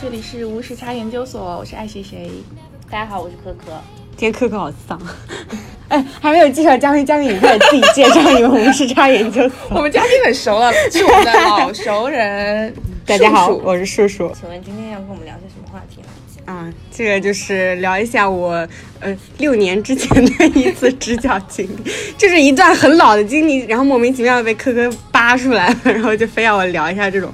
是无时差研究所，我是爱谁谁。大家好，我是可可。今天可可好丧。哎，还没有介绍嘉宾，嘉宾你快自己介绍你们无时差研究所。我们嘉宾很熟了，是我们的老熟人。大家好，我是叔叔。请问今天要跟我们聊些什么话题呢？啊，这个就是聊一下我呃六年之前的一次支教经历，就是一段很老的经历，然后莫名其妙被科科扒出来了，然后就非要我聊一下这种。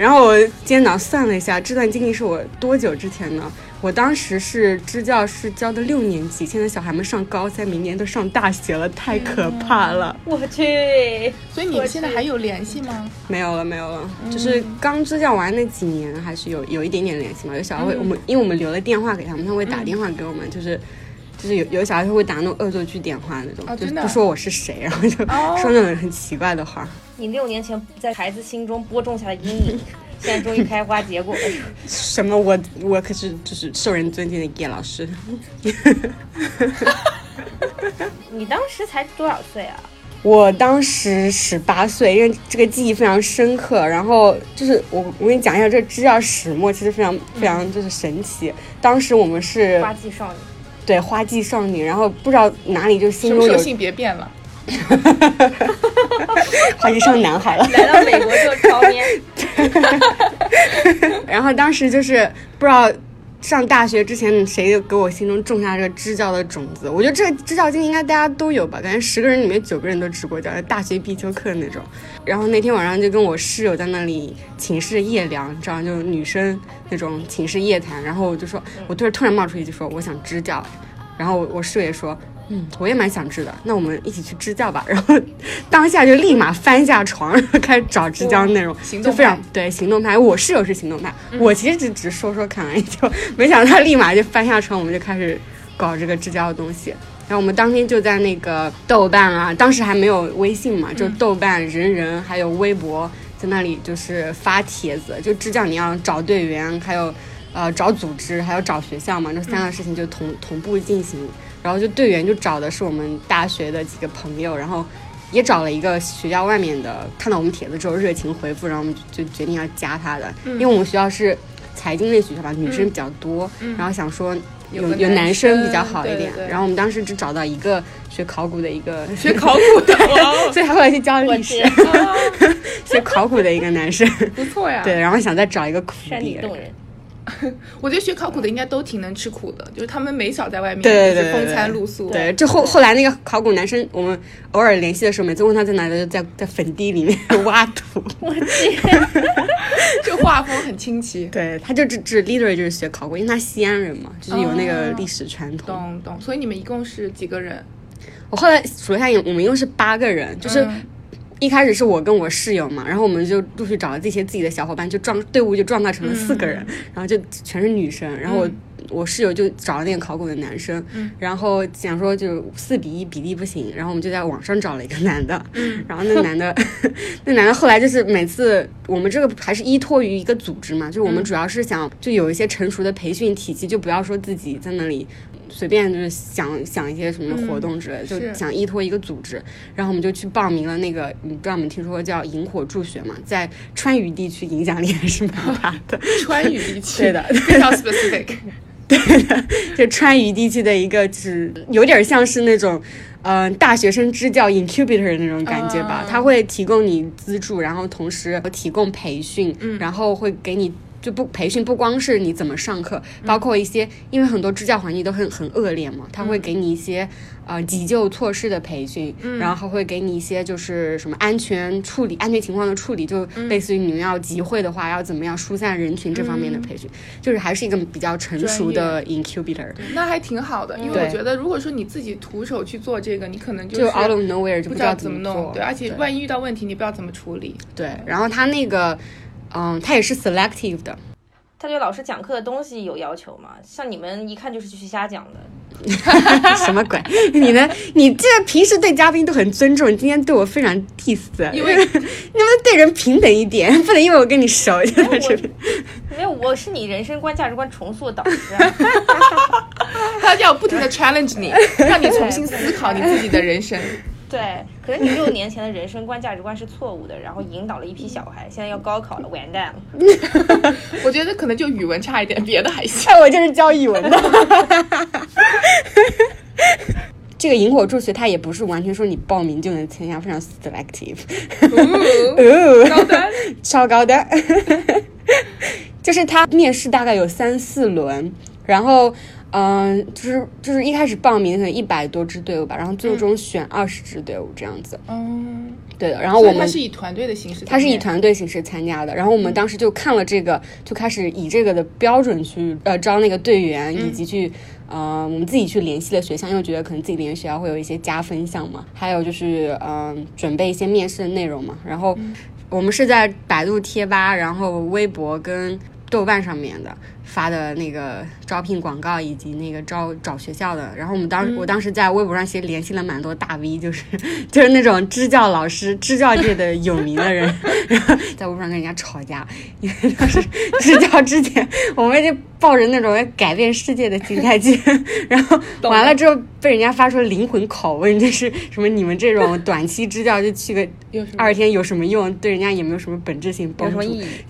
然后我今天早上算了一下，这段经历是我多久之前呢？我当时是支教是教的六年级，现在小孩们上高三，明年都上大学了，太可怕了。我去，所以你们现在还有联系吗？没有了，没有了，就是刚支教完那几年还是有有一点点联系嘛。有小孩会我们，因为我们留了电话给他们，他会打电话给我们，就是就是有有小孩会打那种恶作剧电话那种，就不说我是谁，然后就说那种很奇怪的话。你六年前在孩子心中播种下的阴影。现在终于开花结果了。什么？我我可是就是受人尊敬的叶老师。你当时才多少岁啊？我当时十八岁，因为这个记忆非常深刻。然后就是我我跟你讲一下这支教始末，其实非常非常就是神奇。当时我们是花季少女，对花季少女。然后不知道哪里就心中有性别变了。哈哈哈哈哈！花季上男孩了，来到美国就超面。然后当时就是不知道上大学之前谁给我心中种下这个支教的种子。我觉得这个支教经历应该大家都有吧？感觉十个人里面九个人都支过教，大学必修课那种。然后那天晚上就跟我室友在那里寝室夜聊，你知道，就女生那种寝室夜谈。然后我就说，我突然突然冒出一句说，我想支教。然后我室友也说。嗯，我也蛮想支的，那我们一起去支教吧。然后当下就立马翻下床，然后开始找支教内容，就非常对行动派。我室友是行动派，我其实只只说说看而已，就 没想到他立马就翻下床，我们就开始搞这个支教的东西。然后我们当天就在那个豆瓣啊，当时还没有微信嘛，就豆瓣、人人还有微博，在那里就是发帖子，就支教你要找队员，还有呃找组织，还有找学校嘛，这三个事情就同同步进行。然后就队员就找的是我们大学的几个朋友，然后也找了一个学校外面的，看到我们帖子之后热情回复，然后我们就决定要加他的，因为我们学校是财经类学校吧，女生比较多，然后想说有有男生比较好一点，然后我们当时只找到一个学考古的一个学考古的，所以他后来去教历史，学考古的一个男生，不错呀，对，然后想再找一个苦力动人。我觉得学考古的应该都挺能吃苦的，就是他们没少在外面对对对风餐露宿。对，这后后来那个考古男生，我们偶尔联系的时候，每次问他在哪里，就在在坟地里面 挖土。我天，这画风很清奇。对，他就只只 literally 就是学考古，因为他西安人嘛，就是有那个历史传统。懂懂。所以你们一共是几个人？我后来数了一下，我们一共是八个人，就是。一开始是我跟我室友嘛，然后我们就陆续找了这些自己的小伙伴，就壮队伍就壮大成了四个人，然后就全是女生，然后我我室友就找了那个考古的男生，然后想说就四比一比例不行，然后我们就在网上找了一个男的，然后那男的 那男的后来就是每次我们这个还是依托于一个组织嘛，就是我们主要是想就有一些成熟的培训体系，就不要说自己在那里。随便就是想想一些什么活动之类的，就想依托一个组织，然后我们就去报名了那个，你不知道我们听说过叫萤火助学嘛，在川渝地区影响力还是蛮大的。川渝地区，对的，非常 specific。对的，就川渝地区的一个，就是有点像是那种，嗯，大学生支教 incubator 那种感觉吧。他会提供你资助，然后同时提供培训，然后会给你。就不培训不光是你怎么上课，包括一些，因为很多支教环境都很很恶劣嘛，他会给你一些呃急救措施的培训，然后还会给你一些就是什么安全处理、安全情况的处理，就类似于你们要集会的话要怎么样疏散人群这方面的培训，就是还是一个比较成熟的 incubator。那还挺好的，因为我觉得如果说你自己徒手去做这个，你可能就 out of nowhere 就不知道怎么弄，对，而且万一遇到问题，你不知道怎么处理。对，然后他那个。嗯，他也是 selective 的。他对老师讲课的东西有要求吗？像你们一看就是去瞎讲的。什么鬼？你呢？你这平时对嘉宾都很尊重，今天对我非常 diss。因为 你们对人平等一点，不能因为我跟你熟就在这里。没有，我是你人生观、价值观重塑的导师。他要不停的 challenge 你，让你重新思考你自己的人生。对，可能你六年前的人生观、价值观是错误的，然后引导了一批小孩，现在要高考了，完蛋了。我觉得可能就语文差一点，别的还行。哎，我就是教语文的。这个萤火助学，它也不是完全说你报名就能参加，非常 selective，哦高端，超高的。就是它面试大概有三四轮，然后嗯、就是就是一开始报名可能一百多支队伍吧，然后最终选二十支队伍这样子。嗯，对的，然后我们是以团队的形式，他是以团队形式参加的，然后我们当时就看了这个，就开始以这个的标准去呃招那个队员，以及去呃我们自己去联系了学校，因为觉得可能自己联系学校会有一些加分项嘛，还有就是嗯、呃准备一些面试的内容嘛，然后我们是在百度贴吧、然后微博跟豆瓣上面的发的那个招聘广告以及那个招找学校的，然后我们当时、我当时在微博上其实联系了蛮多大 V，就是 就是那种支教老师、支教界的有名的人，然后在微博上跟人家吵架，因为当时支教之前，我们就抱着那种要改变世界的心态去，然后完了之后被人家发出灵魂拷问，就是什么你们这种短期支教就去个二天有什么用？对人家也没有什么本质性帮助。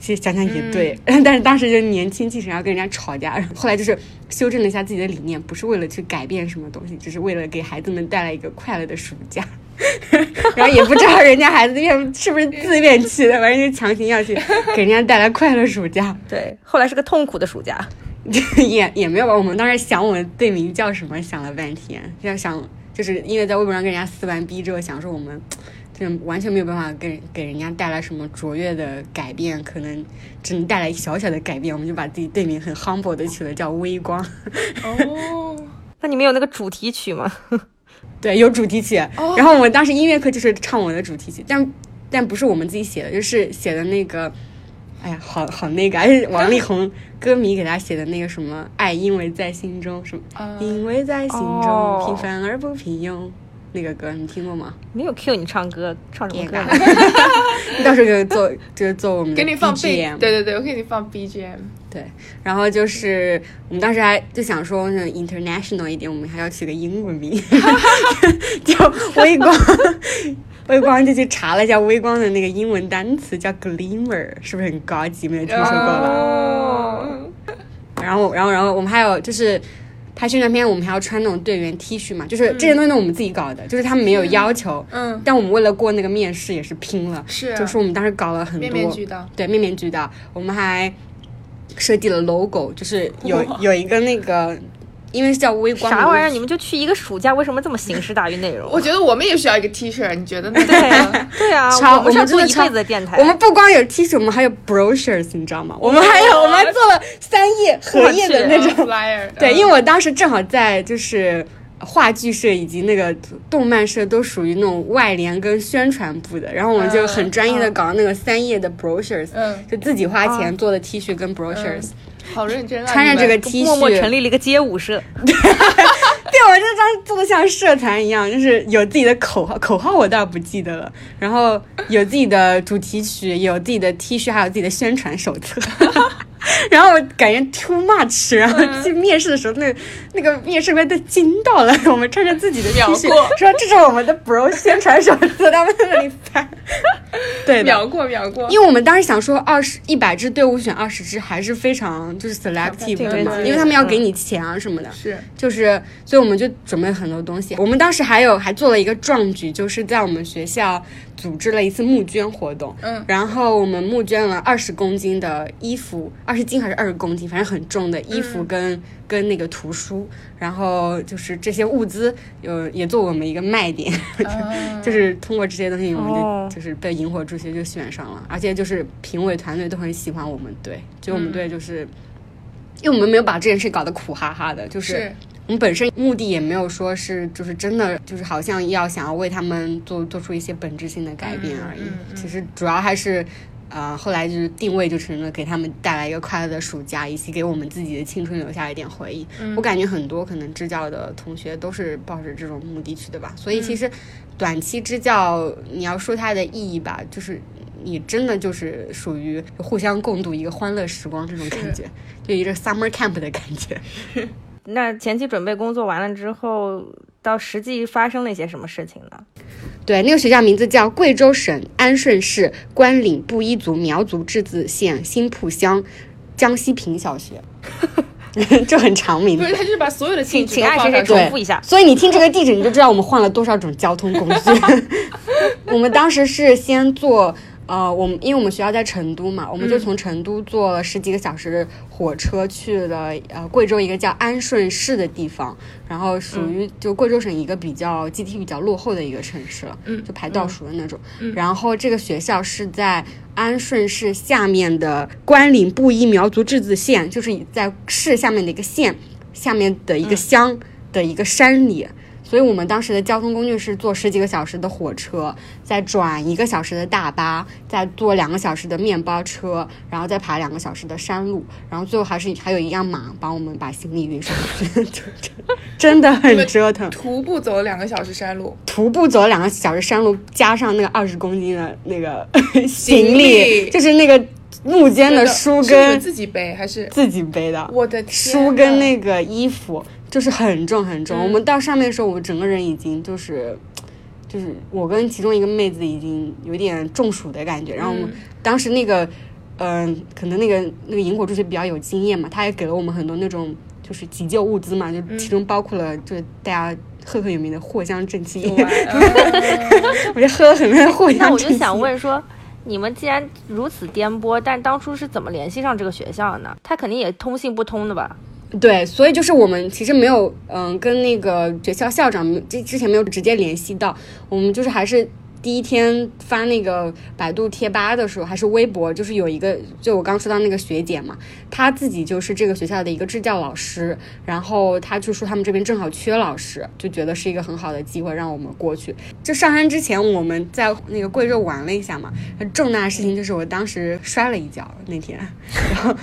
其实想想也对，但是当时就年轻气盛，要跟人家吵架，然后后来就是修正了一下自己的理念，不是为了去改变什么东西，只是为了给孩子们带来一个快乐的暑假。然后也不知道人家孩子愿是不是自愿去的，反正就强行要去给人家带来快乐暑假，对，后来是个痛苦的暑假。也也没有吧。我们当时想我们队名叫什么，想了半天，要想就是因为在微博上跟人家撕完逼之后，想说我们。就是完全没有办法给给人家带来什么卓越的改变，可能只能带来小小的改变。我们就把自己队名很 humble 的取了叫微光，哦，那你们有那个主题曲吗？对，有主题曲。哦然后我们当时音乐课就是唱我的主题曲，但但不是我们自己写的，就是写的那个，哎呀，好好那个，还是王力宏歌迷给他写的那个什么爱，因为在心中什么，啊因为在心中哦平凡而不平庸。那个歌你听过吗？没有 Q 你唱歌，唱什么歌呢？你 到时候就做，就是做我们的给你放 BGM 对对对，我给你放 BGM。对，然后就是我们当时还就想说那 international 一点，我们还要取个英文名，叫微光。微光就去查了一下微光的那个英文单词，叫 glimmer，是不是很高级？没有听说过吧？哦，然后，然后，然后我们还有就是拍宣传片，我们还要穿那种队员 T 恤嘛，就是这些东西都我们自己搞的，就是他们没有要求，嗯，但我们为了过那个面试也是拼了，是就是我们当时搞了很多面面俱到。对，面面俱到。我们还设计了 logo，就是有有一个那个，因为是叫微光啥玩意儿？你你们就去一个暑假，为什么这么形式大于内容？我觉得我们也需要一个 T 恤，你觉得呢？对 对啊，我们是做一辈子的电台。我们不光有 T 恤，我们还有 brochures，你知道吗？我们还有，我们还做了三页荷叶的那嗯种。flyer。对，嗯因为我当时正好在就是话剧社以及那个动漫社都属于那种外联跟宣传部的，然后我们就很专业的搞那个三页的 brochures，、嗯，就自己花钱做的 T 恤跟 brochures，、好认真啊！穿上这个 T 恤，默默成立了一个街舞社，对，我这张做的像社团一样，就是有自己的口号，口号我倒不记得了。然后有自己的主题曲，有自己的 T 恤，还有自己的宣传手册。然后我感觉 too much，然后去面试的时候，那那个面试官都惊到了。我们穿着自己的 T 恤，说这是我们的 bro 宣传手册，他们在那里翻。对的，秒过秒过，因为我们当时想说二十一百支队伍选二十支，还是非常就是 selective 的嘛，因为他们要给你钱啊什么的。是就是，所以我们就准备很多东西。我们当时还有还做了一个壮举，就是在我们学校组织了一次募捐活动。嗯然后我们募捐了二十公斤的衣服，二十斤还是二十公斤，反正很重的衣服跟、跟那个图书。然后就是这些物资有也做我们一个卖点，啊 就是通过这些东西，我们就、哦就是被萤火助学就选上了，而且就是评委团队都很喜欢我们队，就我们队就是。因为我们没有把这件事搞得苦哈哈的，就是是我们本身目的也没有说是就是真的就是好像要想要为他们做做出一些本质性的改变而已。其实主要还是，呃，后来就是定位就成了给他们带来一个快乐的暑假，以及给我们自己的青春留下一点回忆。嗯我感觉很多可能支教的同学都是抱着这种目的去的吧。所以其实短期支教，你要说它的意义吧，就是。你真的就是属于互相共度一个欢乐时光这种感觉，就一个 summer camp 的感觉。那前期准备工作完了之后，到实际发生了一些什么事情呢？对，那个学校名字叫贵州省安顺市关岭布依族苗族自治县新铺乡江西坪小学 这很长名字不是，。他就是把所有的请请爱谁谁。重复一下。所以你听这个地址，你就知道我们换了多少种交通工具。我们当时是先坐，呃，我们因为我们学校在成都嘛，我们就从成都坐了十几个小时的火车去了呃贵州一个叫安顺市的地方，然后属于就贵州省一个比较 GDP 比较落后的一个城市了，嗯就排倒数的那种。然后这个学校是在安顺市下面的关岭布依苗族自治县，就是在市下面的一个县下面的一个乡的一个山里。所以我们当时的交通工具是坐十几个小时的火车，再转一个小时的大巴，再坐两个小时的面包车，然后再爬两个小时的山路，然后最后还是还有一辆马帮我们把行李运上去，真 真的很折腾。徒步走了两个小时山路，徒步走了两个小时山路，加上那个二十公斤的那个行 行李。李，就是那个木间的书跟自己背还是？自己背的，我的天书跟呐那个衣服就是很重很重。嗯我们到上面的时候，我整个人已经就是。就是我跟其中一个妹子已经有点中暑的感觉，然后我们嗯当时那个，嗯、可能那个那个萤火助学比较有经验嘛，他也给了我们很多那种就是急救物资嘛，就嗯其中包括了就是大家赫赫有名的藿香正气液，我就喝了很多藿香正气。那我就想问说，你们既然如此颠簸，但当初是怎么联系上这个学校的呢？他肯定也通信不通的吧？对，所以就是我们其实没有，嗯，跟那个学校校长之之前没有直接联系到，我们就是还是第一天发那个百度贴吧的时候，还是微博，就是有一个，就我刚说到那个学姐嘛，她自己就是这个学校的一个支教老师，然后她就说他们这边正好缺老师，就觉得是一个很好的机会让我们过去。就上山之前，我们在那个贵州玩了一下嘛，重大的事情就是我当时摔了一跤那天，然 后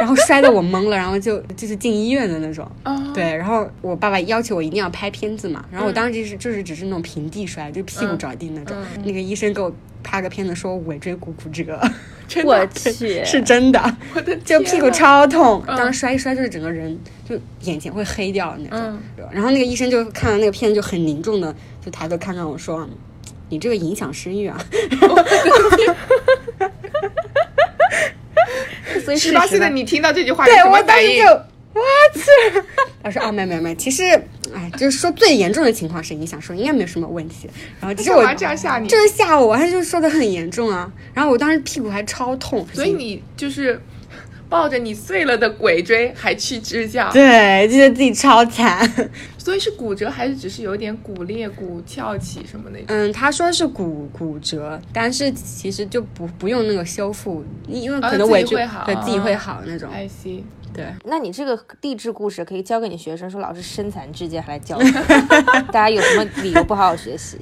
然后摔得我懵了，然后就就是进医院的那种。哦对，然后我爸爸要求我一定要拍片子嘛，然后我当时就是就是只是那种平地摔，就屁股着地那种。那个医生给我拍个片子，说我尾椎骨骨折，真我，去，是真的，我的就屁股超痛，嗯当时摔一摔就是整个人就眼前会黑掉的那种。嗯然后那个医生就看了那个片子就很凝重的就抬头看看我说。你这个影响生育啊！所以十八岁的你。听到这句话，对有什么我当时就反应？what？他说啊，没没没，其实哎，就是说最严重的情况是你想说，应该没有什么问题。然后其实我这样吓你？就是吓我，他就说的很严重啊。然后我当时屁股还超痛，所以你就是抱着你碎了的鬼椎还去支教，对觉得自己超惨。所以是骨折还是只是有点骨裂、骨翘起什么那种？嗯，他说是骨骨折，但是其实就不不用那个修复，因为可能啊自己委屈会好对自己会啊好那种。I see，对，那你这个励志故事可以教给你学生，说老师身残志坚还来教你，大家有什么理由不好好学习？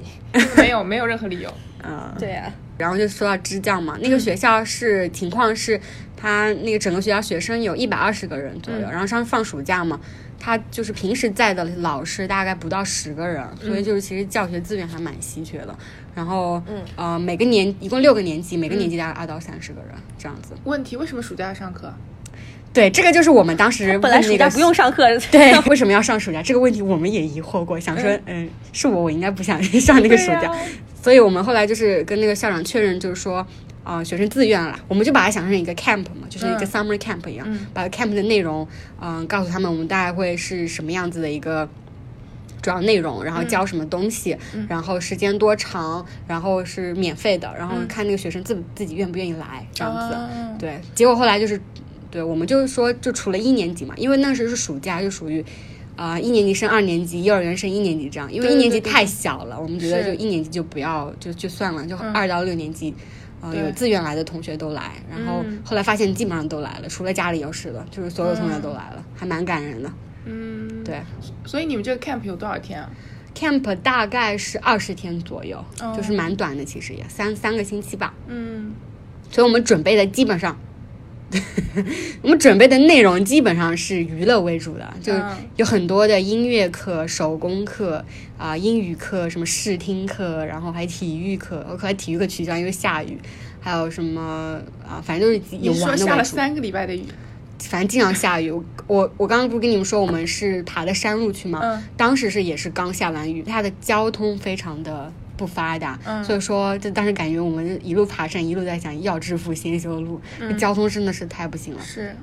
没有没有任何理由。嗯。对啊，然后就说到支教嘛，那个学校是情况是，他那个整个学校学生有一百二十个人左右，然后上放暑假嘛，他就是平时在的老师大概不到十个人，所以就是其实教学资源还蛮稀缺的。然后，嗯呃，每个年一共六个年级，每个年级大概二到三十个人这样子。问题为什么暑假要上课？对，这个就是我们当时 本来暑假不用上课，对，为什么要上暑假？这个问题我们也疑惑过，想说，嗯，是我，我应该不想 上那个暑假，所以我们后来就是跟那个校长确认，就是说，啊、学生自愿了，我们就把它想成一个 camp 嘛，就是一个嗯。summer camp 一样，嗯。把 camp 的内容，嗯、告诉他们我们大概会是什么样子的一个。主要内容，然后教什么东西，然后时间多长，然后是免费的，然后看那个学生自自己愿不愿意来，这样子。啊对，结果后来就是，对我们就是说，就除了一年级嘛，因为那时候是暑假，就属于。啊、一年级升二年级，幼儿园升一年级这样，因为一年级太小了，我们觉得就一年级就不要，就就算了，就嗯。二到六年级，呃，有自愿来的同学都来，然后嗯。后来发现基本上都来了，除了家里有事的，就是所有同学都来了，还蛮感人的。嗯，对。所以你们这个 camp 有多少天啊？，camp 大概是二十天左右，哦。就是蛮短的，其实也三三个星期吧。嗯，所以我们准备的基本上，我们准备的内容基本上是娱乐为主的，就有很多的音乐课、手工课啊、英语课、什么视听课，然后还体育课，后来体育课取消因为下雨，还有什么啊，反正就是以你是说下了玩的为主。三个礼拜的雨？反正经常下雨。我我我刚刚不是跟你们说我们是爬的山路去吗？嗯当时是也是刚下完雨，它的交通非常的不发达，嗯。所以说就当时感觉我们一路爬山，一路在想要致富先修路，这交通真的是太不行了。是，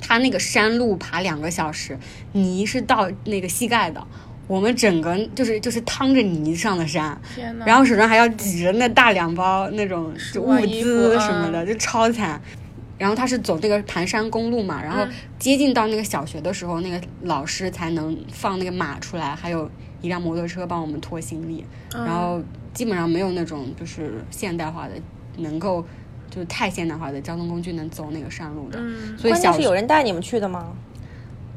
它那个山路爬两个小时，泥是到那个膝盖的，我们整个就是就是趟着泥上的山。然后手上还要挤着那大两包那种物资什么的，嗯。就超惨。然后他是走那个盘山公路嘛，然后嗯。接近到那个小学的时候，那个老师才能放那个马出来，还有一辆摩托车帮我们拖行李。嗯然后基本上没有那种就是现代化的，能够就是太现代化的交通工具能走那个山路的。嗯所以小关键是有人带你们去的吗？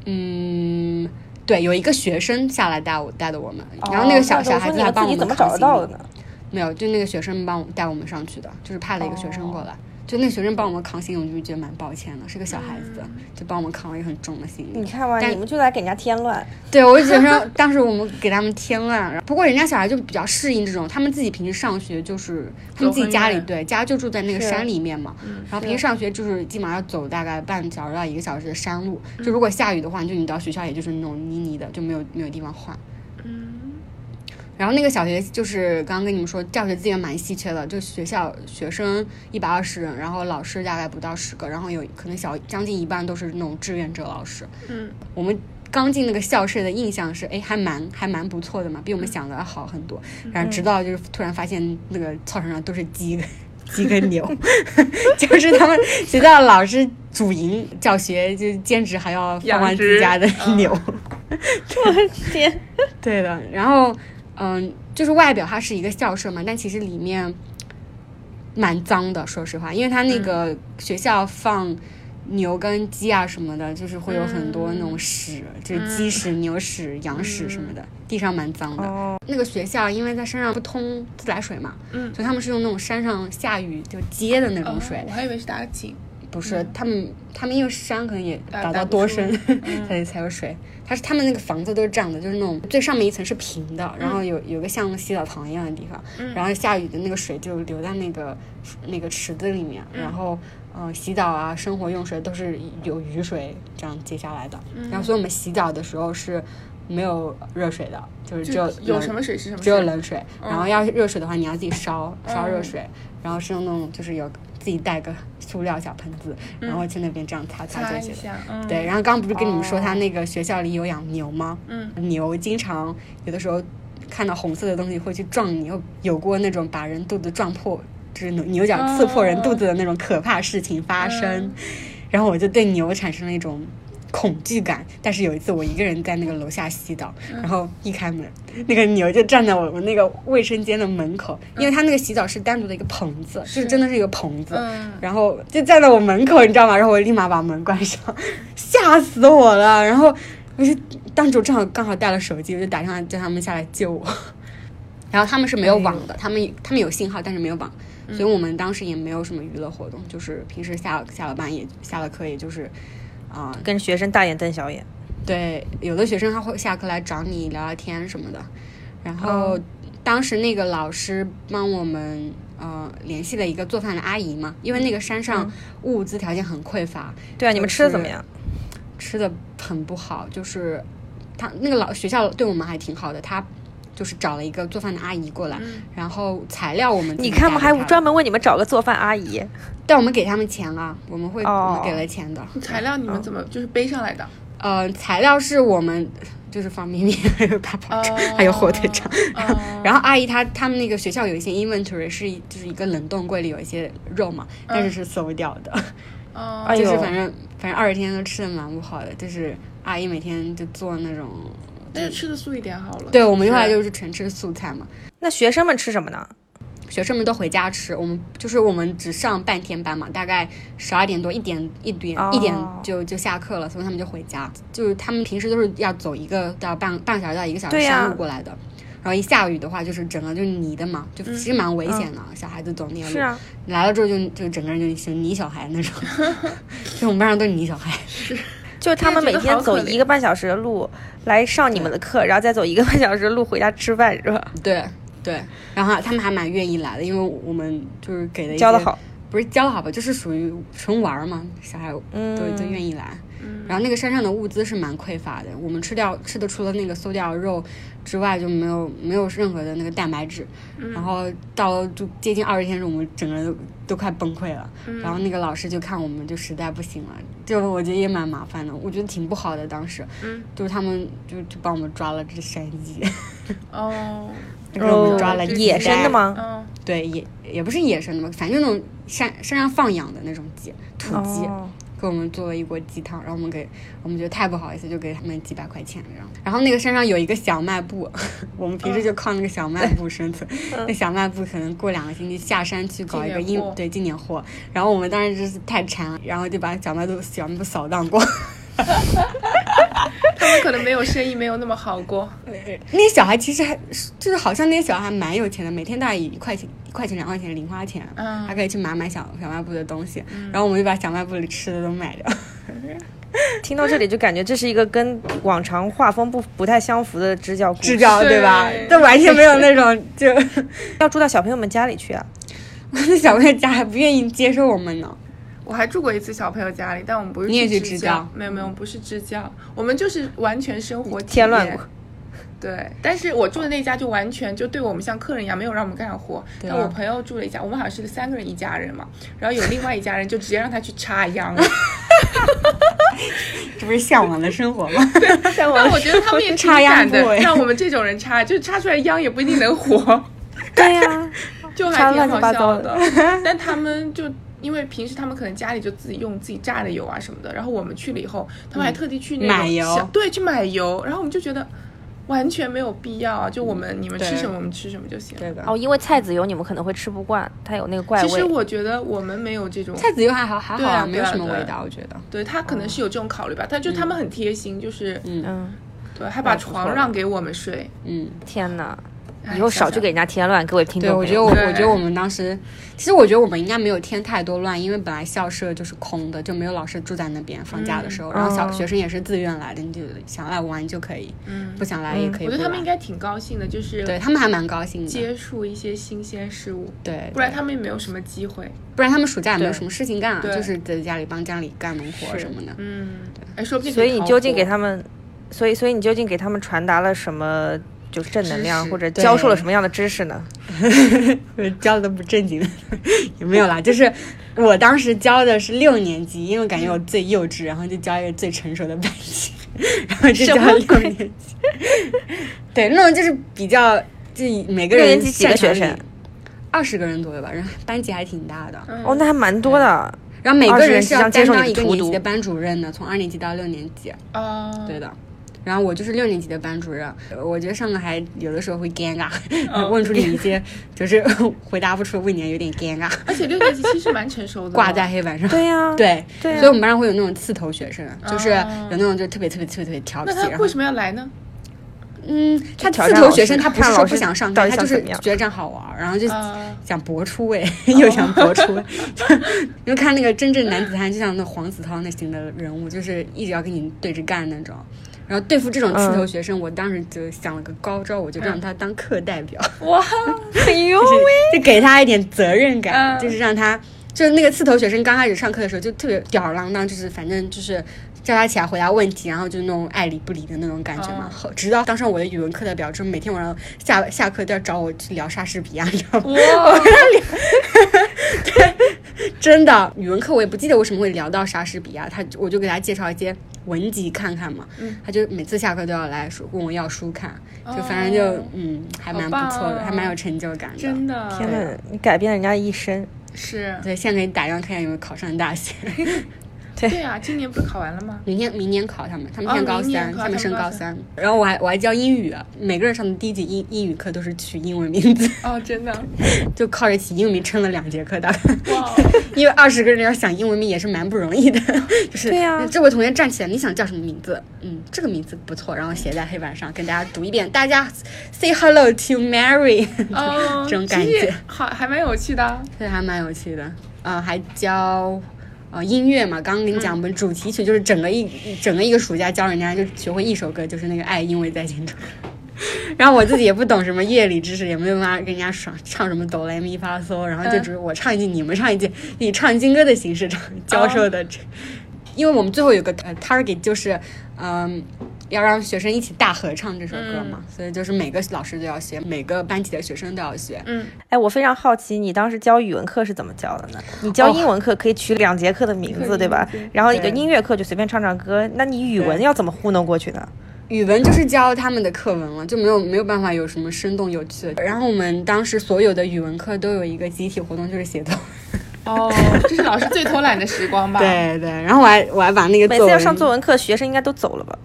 嗯，对，有一个学生下来带我带的我们，然后那个小、哦小孩子还帮我们你们自己怎么找扛行李得到的呢？没有，就那个学生帮我带我们上去的，就是派了一个学生过来。就那个学生帮我们扛行李，我就觉得蛮抱歉的，是个小孩子，就帮我们扛了一个很重的行李。你看吧，你们就来给人家添乱。对，我就觉得当时我们给他们添乱，不过人家小孩就比较适应这种，他们自己平时上学就是他们自己家里对家就住在那个山里面嘛，然后平时上学就是基本上要走大概半小时到一个小时的山路，就如果下雨的话，就你到学校也就是那种泥泥的，就没有没有地方换。嗯然后那个小学就是刚刚跟你们说，教学资源蛮稀缺的，就学校学生一百二十人，然后老师大概不到十个，然后有可能小将近一半都是那种志愿者老师。嗯我们刚进那个校舍的印象是，哎，还蛮还蛮不错的嘛，比我们想的要好很多。然后直到就是突然发现那个操场上都是鸡跟鸡跟牛，就是他们学校老师主营教学，就兼职还要放完自己家的牛。我天，对的，然后嗯，就是外表它是一个校舍嘛，但其实里面蛮脏的，说实话，因为它那个学校放牛跟鸡啊什么的，就是会有很多那种屎，就是鸡屎、牛屎、羊屎什么的，地上蛮脏的。哦，那个学校因为在山上不通自来水嘛，嗯。所以他们是用那种山上下雨就接的那种水哦，我还以为是打井。不是，他们他们因为山可能也打到多深，才得才有水。它是他们那个房子都是这样的，就是那种最上面一层是平的，然后有有个像洗澡堂一样的地方，然后下雨的那个水就流在那个那个池子里面，然后呃洗澡啊、生活用水都是有雨水这样接下来的。然后所以我们洗澡的时候是没有热水的，就是只有有什么水是什么水？只有冷水，然后要是热水的话，你要自己烧烧热水，然后是用那种就是有自己带个塑料小盆子，然后去那边这样擦擦擦就行。了，嗯，对，然后刚刚不是跟你们说哦他那个学校里有养牛吗？嗯，牛经常有的时候看到红色的东西会去撞你，有有过那种把人肚子撞破，就是牛牛角刺破人肚子的那种可怕事情发生。嗯然后我就对牛产生了一种恐惧感。但是有一次我一个人在那个楼下洗澡，然后一开门，那个牛就站在我们那个卫生间的门口，因为它那个洗澡是单独的一个棚子，就是真的是一个棚子。嗯，然后就站在我门口，你知道吗？然后我立马把门关上，吓死我了。然后我就当时我正好刚好带了手机，我就打电话叫他们下来救我。然后他们是没有网的，他们他们有信号，但是没有网，所以我们当时也没有什么娱乐活动，就是平时下了下了班也下了课，也就是啊、跟学生大眼瞪小眼。对，有的学生他会下课来找你聊聊天什么的。然后、当时那个老师帮我们呃联系了一个做饭的阿姨嘛，因为那个山上物资条件很匮乏，对啊，你们吃的怎么样？吃的很不好，就是他那个老学校对我们还挺好的，他就是找了一个做饭的阿姨过来，然后材料我们你看嘛，带给他还专门为你们找个做饭阿姨。但我们给他们钱了，我们会、哦我们给了钱的。材料你们怎么就是背上来的？呃，材料是我们就是方便面，还有大包肠，还有火腿肠。哦 然后阿姨她他们那个学校有一些 inventory 是就是一个冷冻柜里有一些肉嘛，但是是馊掉的，哦 就是反正反正二十天都吃的蛮不好的，就是阿姨每天就做那种，那就吃的素一点好了。对我们后来是就是全吃素菜嘛，那学生们吃什么呢？学生们都回家吃，我们就是我们只上半天班嘛，大概十二点多一点一点、哦一点就就下课了，所以他们就回家。就是他们平时都是要走一个到半半个小时到一个小时对呀山路过来的。然后一下雨的话，就是整个就是泥的嘛，就其实蛮危险的。小孩子走那个路，是啊，来了之后就就整个人就是泥小孩那种，就我们班上都是泥小孩。是就是他们每天走一个半小时的路来上你们的课，然后再走一个半小时的路回家吃饭，是吧？对对，然后他们还蛮愿意来的，因为我们就是给的教的好，不是教的好吧，就是属于纯玩儿嘛，小孩都、嗯都愿意来。然后那个山上的物资是蛮匮乏的，我们吃掉吃的除了那个馊掉肉之外，就没有没有任何的那个蛋白质。然后到就接近二十天我们整个人都都快崩溃了。然后那个老师就看我们就实在不行了，就我觉得也蛮麻烦的，我觉得挺不好的。当时，嗯就是他们就就帮我们抓了只山鸡，哦，给我们抓了野生的？吗？嗯，对，也也不是野生的嘛，反正那种山山上放养的那种鸡，土鸡。哦给我们做了一锅鸡汤，然后我们给我们觉得太不好意思，就给他们几百块钱，然后然后那个山上有一个小卖部，我们平时就靠那个小卖部生存。那小卖部可能过两个星期下山去搞一个应对进点货，然后我们当时就是太馋了，然后就把小卖部小卖部扫荡过。他们可能没有生意没有那么好过。那些小孩其实还就是好像那些小孩还蛮有钱的，每天大概一块钱一块钱两块钱零花钱，嗯还可以去买买小小卖部的东西，然后我们就把小卖部里吃的都买掉。听到这里就感觉这是一个跟往常画风不不太相符的支教故事。支教对吧对？这完全没有那种 就。要住到小朋友们家里去啊？那小朋友家还不愿意接受我们呢。我还住过一次小朋友家里，但我们不是你也去支教没有没有，我们不是支教，我们就是完全生活添乱过。对，但是我住的那家就完全就对我们像客人一样，没有让我们干活。对啊但我朋友住了一家，我们好像是三个人一家人嘛，然后有另外一家人就直接让他去插秧。这不是向往的生活吗？像但我觉得他们也挺插秧敢的让我们这种人插，就是插出来秧也不一定能活，对呀、就插乱七还挺好八糟的笑的。但他们就。因为平时他们可能家里就自己用自己榨的油啊什么的，然后我们去了以后，他们还特地去那种买油对，去买油，然后我们就觉得完全没有必要啊，就我们你们吃什么我们吃什么就行。对的。哦，因为菜籽油你们可能会吃不惯，它有那个怪味。其实我觉得我们没有这种，菜籽油还好还好对啊没有什么味道，我觉得。对他可能是有这种考虑吧，但就他们很贴心，就是嗯，对，还把床让给我们睡。嗯，天哪！哎以后少去给人家添乱，各位听对，众对。我觉得我我觉得我们当时，其实我觉得我们应该没有添太多乱，因为本来校舍就是空的，就没有老师住在那边。放假的时候，然后小哦学生也是自愿来的，你就想来玩就可以，嗯，不想来也可以。我觉得他们应该挺高兴的，就是对他们还蛮高兴的。接触一些新鲜事物，对，不然他们也没有什么机会。不然他们暑假也没有什么事情干啊，就是在家里帮家里干农活什么的。嗯，哎，说不定所以你究竟给他他们，所以所以你究竟给他们传达了什么？就是正能量，或者教授了什么样的知识呢？教的不正经的也没有啦，就是我当时教的是六年级，因为我感觉我最幼稚，然后就教一个最成熟的班级，然后就教六年级。对，那种就是比较，就每个人六年级几个学生？二十个人左右吧，然后班级还挺大的。哦，那还蛮多的。然后每个人人是要担当一个年级的班主任的，从二年级到六年级。啊，对的。然后我就是六年级的班主任，呃我觉得上课还有的时候会尴尬，问出你一些就是回答不出的问题，有点尴尬，而且六年级其实蛮成熟的哦，挂在黑板上。对呀、对，对啊所以我们班上会有那种刺头学生，就是有哦那种就特别特别特别特别调皮那，他为什么要来呢？嗯，他刺头学生他不是说不想上课，他就是觉得这样好玩，然后就啊想搏出位，又想搏出位。因为看那个真正男子汉，就像那黄子韬那型的人物，就是一直要跟你对着干那种。然后对付这种刺头学生，我当时就想了个高招，我就让他当课代表。哇，哎呦就是就给他一点责任感，嗯。就是让他，就是那个刺头学生刚开始上课的时候就特别吊儿郎当，就是反正就是叫他起来回答问题，然后就那种爱理不理的那种感觉嘛。嗯后直到当上我的语文课代表之后，每天晚上下下课都要找我去聊莎士比亚，你知道吗？哇，真的，语文课我也不记得为什么会聊到莎士比亚，他我就给他介绍一些文集看看嘛，嗯他就每次下课都要来说问我要书看，就反正就、哦嗯还蛮不错的，啊还蛮有成就感的。真的，天呐，你改变人家一生。是，对，现在给你打样看看有没有考上大学。对啊，今年不是考完了吗？明天明年考他们，他们哦现在高三，他们升高高三。然后我还我还教英语，每个人上的第一节英英语课都是取英文名字，哦，真的，就靠着起英文名撑了两节课大概。哇，因为二十个人要想英文名也是蛮不容易的，就是对呀这位同学站起来，你想叫什么名字？嗯，这个名字不错，然后写在黑板上跟大家读一遍，大家 say hello to Mary，哦，这种感觉好，还蛮有趣的啊。对，还蛮有趣的。嗯，还教呃音乐嘛，刚刚跟你讲，我们主题曲就是整个一整个一个暑假教人家就学会一首歌，就是那个《爱因为在心中》。然后我自己也不懂什么乐理知识，也没有办法跟人家说唱什么哆来咪发嗦，然后就嗯只是我唱一句，你们唱一句，以唱军歌的形式唱教授的这。因为我们最后有个呃 target 就是，嗯、要让学生一起大合唱这首歌嘛，所以就是每个老师都要学，每个班级的学生都要学。嗯，哎，我非常好奇，你当时教语文课是怎么教的呢？你教哦英文课可以取两节课的名字，课对吧？然后一个音乐课就随便唱唱歌，那你语文要怎么糊弄过去呢？语文就是教他们的课文了，就没有没有办法有什么生动有趣的。然后我们当时所有的语文课都有一个集体活动，就是写作。哦，这是老师最偷懒的时光吧？，对对，然后我还我还把那个每次要上作文课，学生应该都走了吧？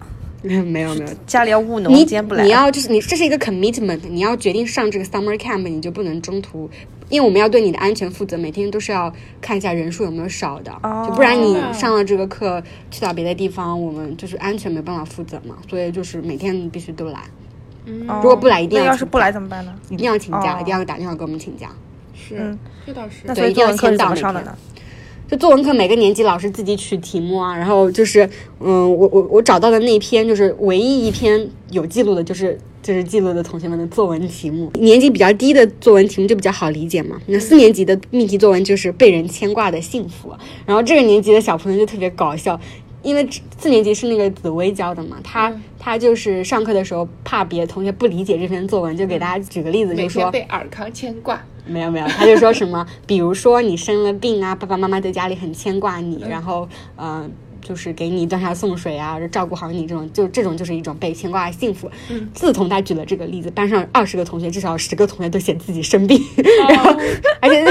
没 有没有，家里要务农，你今天不来。你要就是你这是一个 commitment，你要决定上这个 summer camp，你就不能中途，因为我们要对你的安全负责，每天都是要看一下人数有没有少的，哦就不然你上了这个课去到别的地方，我们就是安全没办法负责嘛，所以就是每天必须都来，如果不来一定要请那要是不来怎么办呢？一定要请假，哦一定要打电话给我们请假。是嗯，这倒是那。对一定要签到每天怎么上的呢？就作文课每个年级老师自己取题目啊，然后就是，嗯，我我我找到的那篇就是唯一一篇有记录的，就是就是记录的同学们的作文题目。年级比较低的作文题目就比较好理解嘛。那四年级的命题作文就是被人牵挂的幸福，然后这个年级的小朋友就特别搞笑。因为四年级是那个紫薇教的嘛，他、他就是上课的时候怕别的同学不理解这篇作文，就给大家举个例子，每就说被尔康牵挂，没有没有，他就说什么，比如说你生了病啊，爸爸妈妈在家里很牵挂你，然后呃，就是给你端茶送水啊，照顾好你这种，就这种就是一种被牵挂的幸福。嗯。自从他举了这个例子，班上二十个同学，至少十个同学都写自己生病，然后而且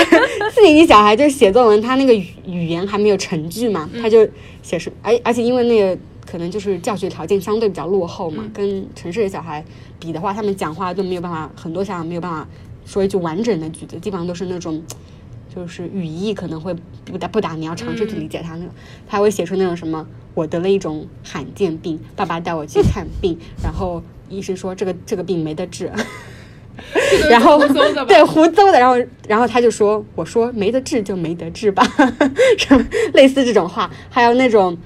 四年级小孩就写作文，他那个语语言还没有成句嘛，他就写是，而而且因为那个。可能就是教学条件相对比较落后嘛，跟城市的小孩比的话，他们讲话都没有办法，很多小孩没有办法说一句完整的句子，基本上都是那种，就是语义可能会不达不达，你要尝试去理解他那个，他会写出那种什么，我得了一种罕见病，爸爸带我去看病，然后医生说这个这个病没得治，然后 对胡诌的，然后然后他就说，我说没得治就没得治吧，什么类似这种话，还有那种。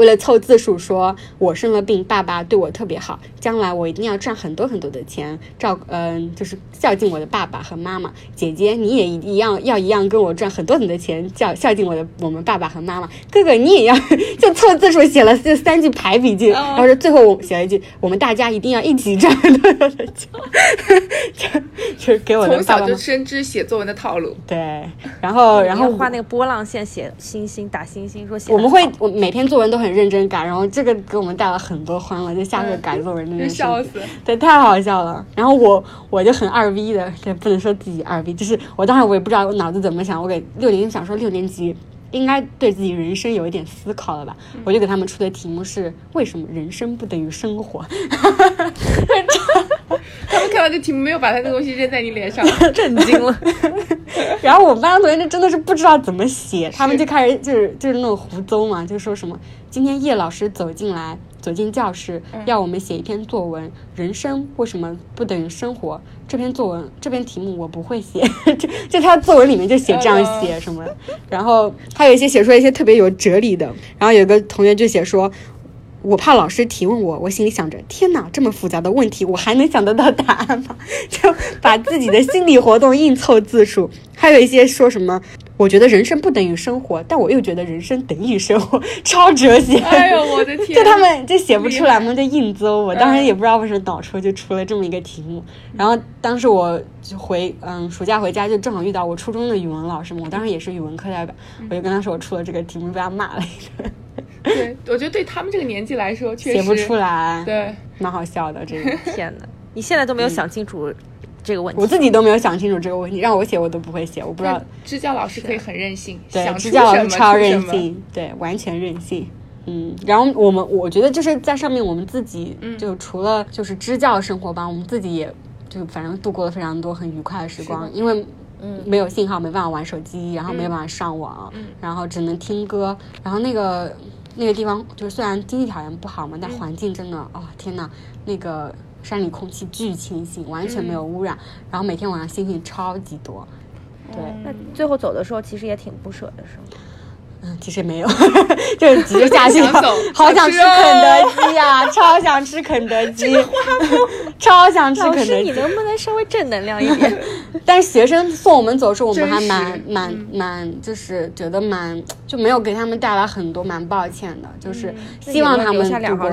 为了凑字数说，我生了病，爸爸对我特别好，将来我一定要赚很多很多的钱，照嗯、就是孝敬我的爸爸和妈妈。姐姐你也一样要一样跟我赚很多很多的钱，孝孝敬我的我们爸爸和妈妈。哥哥你也要，就凑字数写了这三句排比句，然后说最后我写了一句，我们大家一定要一起赚很多很多的钱，就就是给我的从小就深知写作文的套路。对，然后然后画那个波浪线，写星星，打星星，说写我们会，我每篇作文都很认真改，然后这个给我们带了很多欢乐，就下课改作文那件事，笑死！对，太好笑了。然后我我就很二逼的，也，不能说自己二逼，就是我当时我也不知道我脑子怎么想，我给六年级想说六年级应该对自己人生有一点思考了吧，我就给他们出的题目是为什么人生不等于生活？他们看到这题目没有把他的东西扔在你脸上，震惊了。然后我们班上同学就真的是不知道怎么写，他们就开始就是就是那种胡诌嘛，就说什么今天叶老师走进来，走进教室，要我们写一篇作文，人生为什么不等于生活？这篇作文这篇题目我不会写，就就他作文里面就写这样写什么，然后还有一些写出来一些特别有哲理的，然后有个同学就写说。我怕老师提问我，我心里想着，天哪，这么复杂的问题，我还能想得到答案吗？就把自己的心理活动硬凑字数。还有一些说什么，我觉得人生不等于生活，但我又觉得人生等于生活，超哲学。哎呦我的天！就他们就写不出来嘛，厉就硬诌。我当时也不知道为什么脑抽就出了这么一个题目。然后当时我就回嗯暑假回家就正好遇到我初中的语文老师嘛，我当时也是语文课代表，我就跟他说我出了这个题目，被他骂了一顿，对，我觉得对他们这个年纪来说，确实写不出来，对，蛮好笑的这个。天哪，你现在都没有想清楚这个问题。我自己都没有想清楚这个问题，让我写我都不会写，我不知道。支教老师可以很任性，对支教老师超。任性，对，完全任性。嗯，然后我们我觉得就是在上面，我们自己嗯就除了就是支教生活吧，我们自己也就反正度过了非常多很愉快的时光，因为嗯没有信号，没办法玩手机，然后没有办法上网，嗯然后只能听歌，然后那个那个地方就是虽然经济条件不好嘛，但环境真的哦天呐，那个山里空气巨清新，完全没有污染，然后每天晚上星星超级多，对。那最后走的时候，其实也挺不舍的，是吗？嗯，其实也没有，就是急着下去走，好想吃肯德基呀、超想吃肯德基，超想吃老师，肯德基。你能不能稍微正能量一点？但是学生送我们走的时候，我们还蛮蛮嗯蛮，就是觉得蛮就没有给他们带来很多，蛮抱歉的，就是希望他们度过。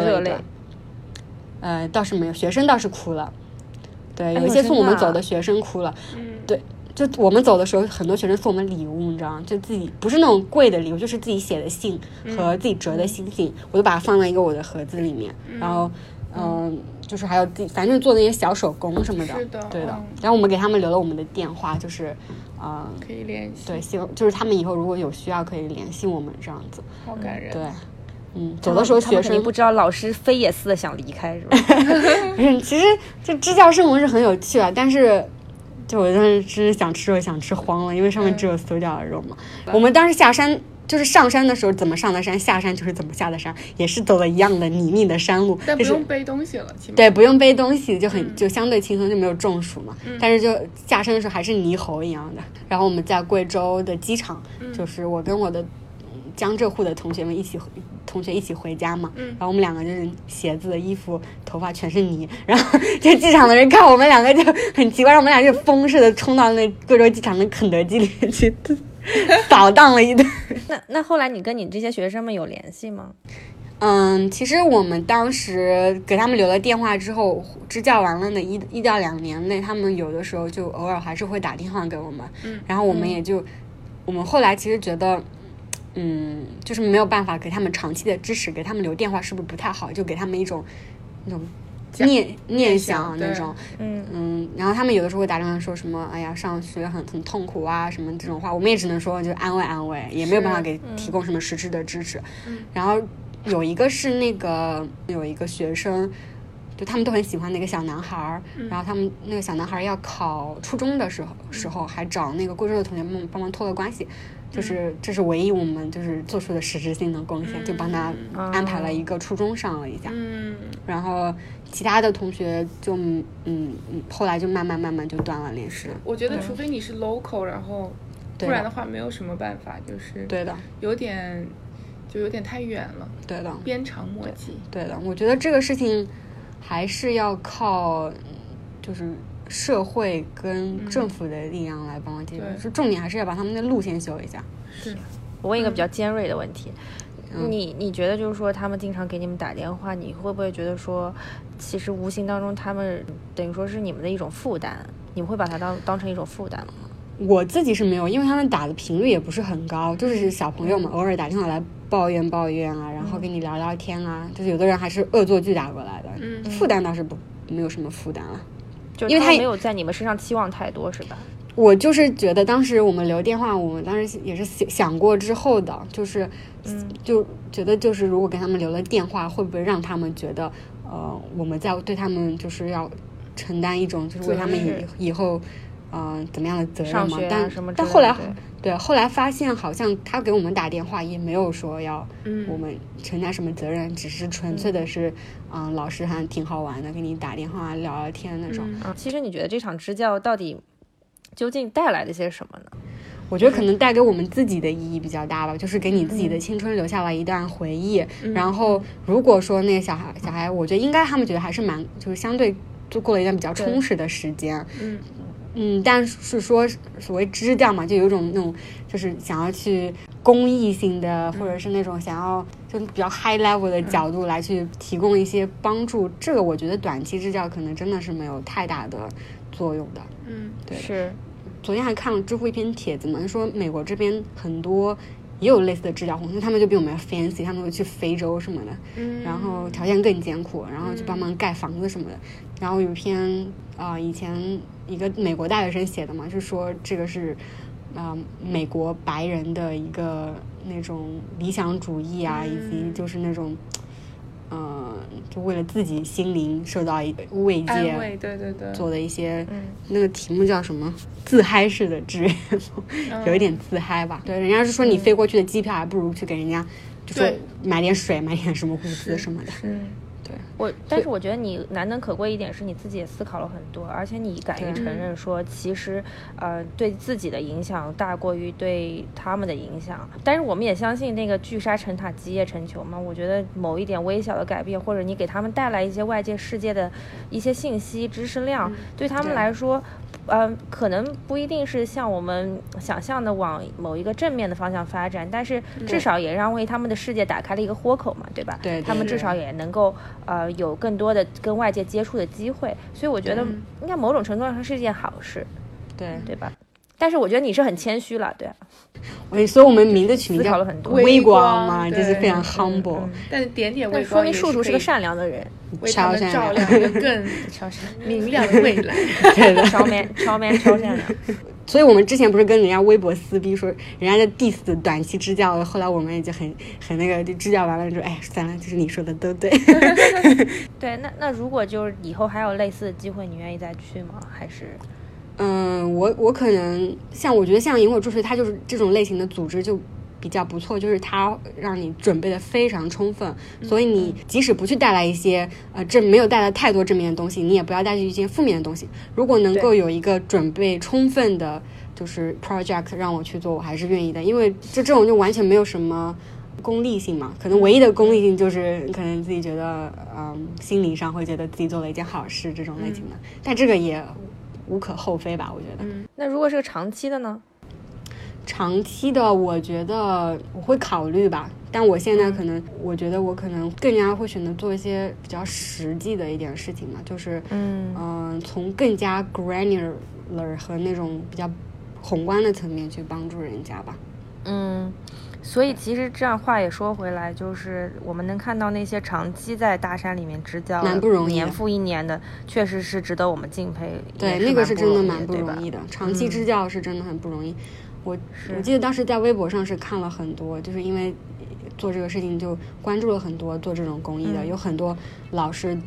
呃，倒是没有，学生倒是哭了。对，有一些送我们走的学生哭了。嗯，对，就我们走的时候，很多学生送我们礼物，你知道吗？就自己不是那种贵的礼物，就是自己写的信和自己折的星星，我就把它放在一个我的盒子里面，然后。嗯，就是还有自己，反正做那些小手工什么的，是的对的嗯。然后我们给他们留了我们的电话，就是，呃，可以联系，对，希望就是他们以后如果有需要可以联系我们这样子。好感人。对，嗯，走的时候他们学生不知道老师飞也似的想离开，是吧？不 是，其实这支教生活是很有趣的，但是就我当时真是想吃肉想吃慌了，因为上面只有馊掉的肉嘛。我们当时下山。就是上山的时候怎么上的山，下山就是怎么下的山，也是走了一样的泥泞的山路，但不用背东西了，起码。对，不用背东西，就很、就相对轻松，就没有中暑嘛。但是就下山的时候还是泥猴一样的。然后我们在贵州的机场，就是我跟我的嗯江浙沪的同学们一起回同学一起回家嘛。然后我们两个就是鞋子、衣服、头发全是泥，然后就机场的人看我们两个就很奇怪，让我们俩就疯似的冲到那贵州机场的肯德基里面去 扫荡了一顿。那 那后来你跟你这些学生们有联系吗？嗯，其实我们当时给他们留了电话之后，支教完了的一一到两年内，他们有的时候就偶尔还是会打电话给我们，嗯然后我们也就，我们后来其实觉得，嗯，就是没有办法给他们长期的支持，给他们留电话是不是不太好？就给他们一种那种念念想那种，嗯，嗯，然后他们有的时候会打电话说什么，哎呀，上学很很痛苦啊，什么这种话，我们也只能说就安慰安慰，也没有办法给提供什么实质的支持。然后有一个是那个有一个学生，就他们都很喜欢那个小男孩儿，然后他们那个小男孩儿要考初中的时候时候，还找那个贵州的同学们帮忙托了关系。就是这是唯一我们就是做出的实质性的贡献，就帮他安排了一个初中上了一下。嗯，然后其他的同学就嗯嗯，后来就慢慢慢慢就断了联系。我觉得除非你是 local，然后对，不然的话没有什么办法，就是对的，有点就有点太远了，对的，鞭长莫及。对的。我觉得这个事情还是要靠就是社会跟政府的力量来帮我解决，对就重点还是要把他们的路线修一下。是，我问一个比较尖锐的问题，嗯你你觉得就是说他们经常给你们打电话，你会不会觉得说，其实无形当中他们等于说是你们的一种负担？你们会把它当当成一种负担吗？我自己是没有，因为他们打的频率也不是很高，就是小朋友嘛，偶尔打电话来抱怨抱怨啊，然后跟你聊聊天啊，就是有的人还是恶作剧打过来的，嗯负担倒是不没有什么负担了。就是因为他也没有在你们身上期望太多，是吧？我就是觉得当时我们留电话，我们当时也是想想过之后的，就是，就觉得就是如果给他们留了电话，会不会让他们觉得，呃，我们在对他们就是要承担一种就是为他们以以后，呃，怎么样的责任嘛但但后来的对对后来发现好像他给我们打电话也没有说要嗯我们承担什么责任，只是纯粹的是，嗯、老师还挺好玩的，给你打电话聊聊天那种。其实你觉得这场支教到底究竟带来了些什么呢？我觉得可能带给我们自己的意义比较大吧，就是给你自己的青春留下了一段回忆。然后，如果说那个小孩小孩，我觉得应该他们觉得还是蛮，就是相对就过了一段比较充实的时间。嗯嗯，但是说所谓支教嘛，就有一种那种就是想要去公益性的，或者是那种想要就比较 high level 的角度来去提供一些帮助。这个我觉得短期支教可能真的是没有太大的作用的。嗯对是，昨天还看了知乎一篇帖子嘛，说美国这边很多也有类似的治疗活动，他们就比我们要 fancy，他们会去非洲什么的，嗯，然后条件更艰苦，然后去帮忙盖房子什么的。然后有一篇啊、以前一个美国大学生写的嘛，就说这个是啊、美国白人的一个那种理想主义啊，以及就是那种。嗯，就为了自己心灵受到一慰藉，对对对，做的一些，嗯那个题目叫什么？自嗨式的志愿，嗯 有一点自嗨吧。对，人家是说你飞过去的机票，还不如去给人家，就说买点水，买点什么物资什么的。我，但是我觉得你难能可贵一点是你自己也思考了很多，而且你敢于承认说，其实，呃，对自己的影响大过于对他们的影响。但是我们也相信那个聚沙成塔，积业成裘嘛。我觉得某一点微小的改变，或者你给他们带来一些外界世界的一些信息、知识量，对他们来说，呃，可能不一定是像我们想象的往某一个正面的方向发展，但是至少也让为他们的世界打开了一个豁口嘛，对吧？对他们至少也能够呃有更多的跟外界接触的机会，所以我觉得嗯应该某种程度上是一件好事，对，对吧？但是我觉得你是很谦虚了，对。啊，我所以我们名字取名叫了很多。微光光嘛，就是非常嗯 humble，嗯但是点点微光说明树树是个善良的人，为他们超善照良亮一个更超善明亮的未来。对的。超 man 超 man 超善良，所以我们之前不是跟人家微博撕逼说人家的 diss 短期支教，后来我们也就很很那个，就支教完了说，哎，算了，就是你说的都对。对，那那如果就是以后还有类似的机会，你愿意再去吗？还是嗯，我我可能像我觉得像萤火助学，它就是这种类型的组织就比较不错，就是它让你准备的非常充分，所以你即使不去带来一些呃正没有带来太多正面的东西，你也不要带去一些负面的东西。如果能够有一个准备充分的，就是 project 让我去做，我还是愿意的，因为这这种就完全没有什么。功利性嘛，可能唯一的功利性就是可能自己觉得，嗯，心理上会觉得自己做了一件好事这种类型的，但这个也无可厚非吧，我觉得。那如果是个长期的呢？长期的，我觉得我会考虑吧，但我现在可能，我觉得我可能更加会选择做一些比较实际的一点事情嘛，就是，嗯嗯、从更加 granular 和那种比较宏观的层面去帮助人家吧。嗯，所以其实这样话也说回来，就是我们能看到那些长期在大山里面支教的，蛮不容易的年复一年的，确实是值得我们敬佩。对，那个是真的蛮蛮不容易的，长期支教是真的很不容易。我是我记得当时在微博上是看了很多，就是因为做这个事情就关注了很多做这种公益的，嗯有很多老师。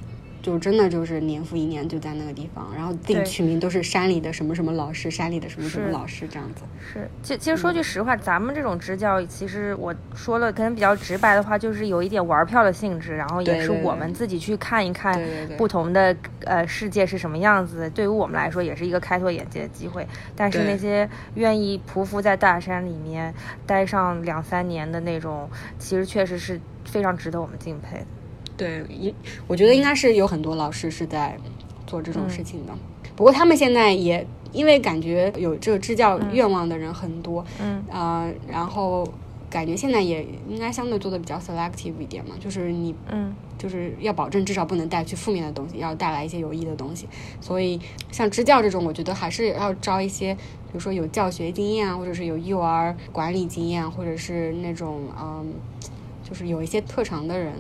就真的就是年复一年就在那个地方，然后自己取名都是山里的什么什么老师，山里的什么什么老师这样子。是，其其实说句实话，咱们这种支教，其实我说了可能比较直白的话，就是有一点玩票的性质，然后也是我们自己去看一看不同的呃世界是什么样子，对于我们来说也是一个开拓眼界的机会。但是那些愿意匍匐在大山里面待上两三年的那种，其实确实是非常值得我们敬佩的。对，一我觉得应该是有很多老师是在做这种事情的，不过他们现在也因为感觉有这个支教愿望的人很多，嗯。呃，然后感觉现在也应该相对做的比较 selective 一点嘛，就是你嗯。就是要保证至少不能带去负面的东西，要带来一些有益的东西。所以像支教这种，我觉得还是要招一些，比如说有教学经验啊，或者是有幼儿管理经验，或者是那种嗯，就是有一些特长的人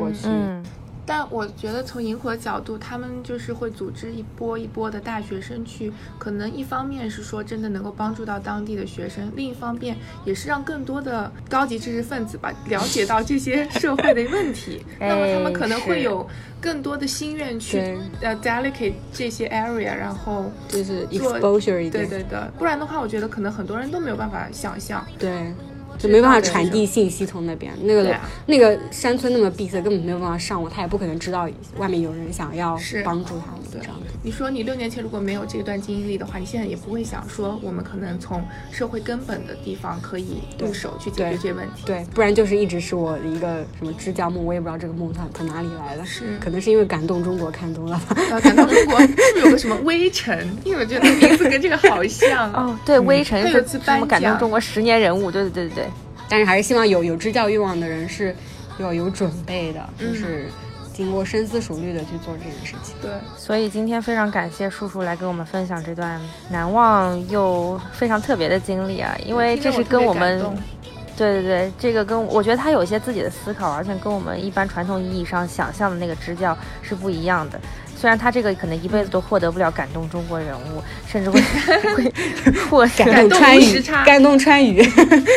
过去。嗯。但我觉得从银河角度，他们就是会组织一波一波的大学生去，可能一方面是说真的能够帮助到当地的学生，另一方面也是让更多的高级知识分子吧了解到这些社会的问题，那么他们可能会有更多的心愿去呃 delicate 这些 area，然后就是做 exposure 一点，对对对，不然的话，我觉得可能很多人都没有办法想象。对就没办法传递信息从那边。那个、啊那个山村那么闭塞，根本没有办法上网，他也不可能知道外面有人想要帮助他们对这样子。你说你六年前如果没有这段经历的话，你现在也不会想说我们可能从社会根本的地方可以入手去解决这些问题。对，不然就是一直是我的一个什么支教梦，我也不知道这个梦它从哪里来的，是可能是因为感动中国看多了吧。呃，感动中国是不是有个什么微尘？因为我觉得名字跟这个好像。哦，对，微尘是还有次什么感动中国十年人物？对对对对对。但是还是希望有有支教欲望的人是要有准备的，嗯就是经过深思熟虑的去做这件事情。对，所以今天非常感谢叔叔来跟我们分享这段难忘又非常特别的经历啊，因为这是跟我们对对对，这个跟我觉得他有一些自己的思考，而且跟我们一般传统意义上想象的那个支教是不一样的。虽然他这个可能一辈子都获得不了感动中国人物，甚至会会 获感动川渝，感动川渝，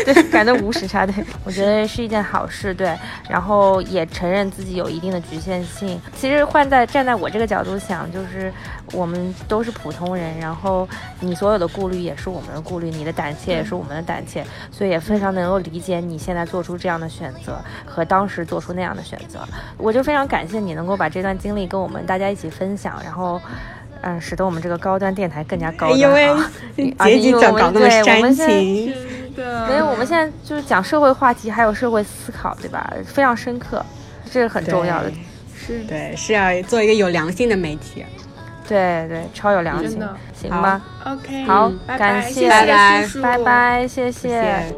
对，感动无时差，对我觉得是一件好事，对。然后也承认自己有一定的局限性。其实换在站在我这个角度想，就是我们都是普通人，然后你所有的顾虑也是我们的顾虑，你的胆怯也是我们的胆怯，所以也非常能够理解你现在做出这样的选择和当时做出那样的选择。我就非常感谢你能够把这段经历跟我们大家一起分享，然后，嗯，使得我们这个高端电台更加高端啊！结局讲搞那么煽情，没有，我们现在就是讲社会话题，还有社会思考，对吧？非常深刻，这是很重要的。是，对，是要做一个有良心的媒体。对对，超有良心，行吧？OK，好，感谢，拜拜，拜拜，谢谢。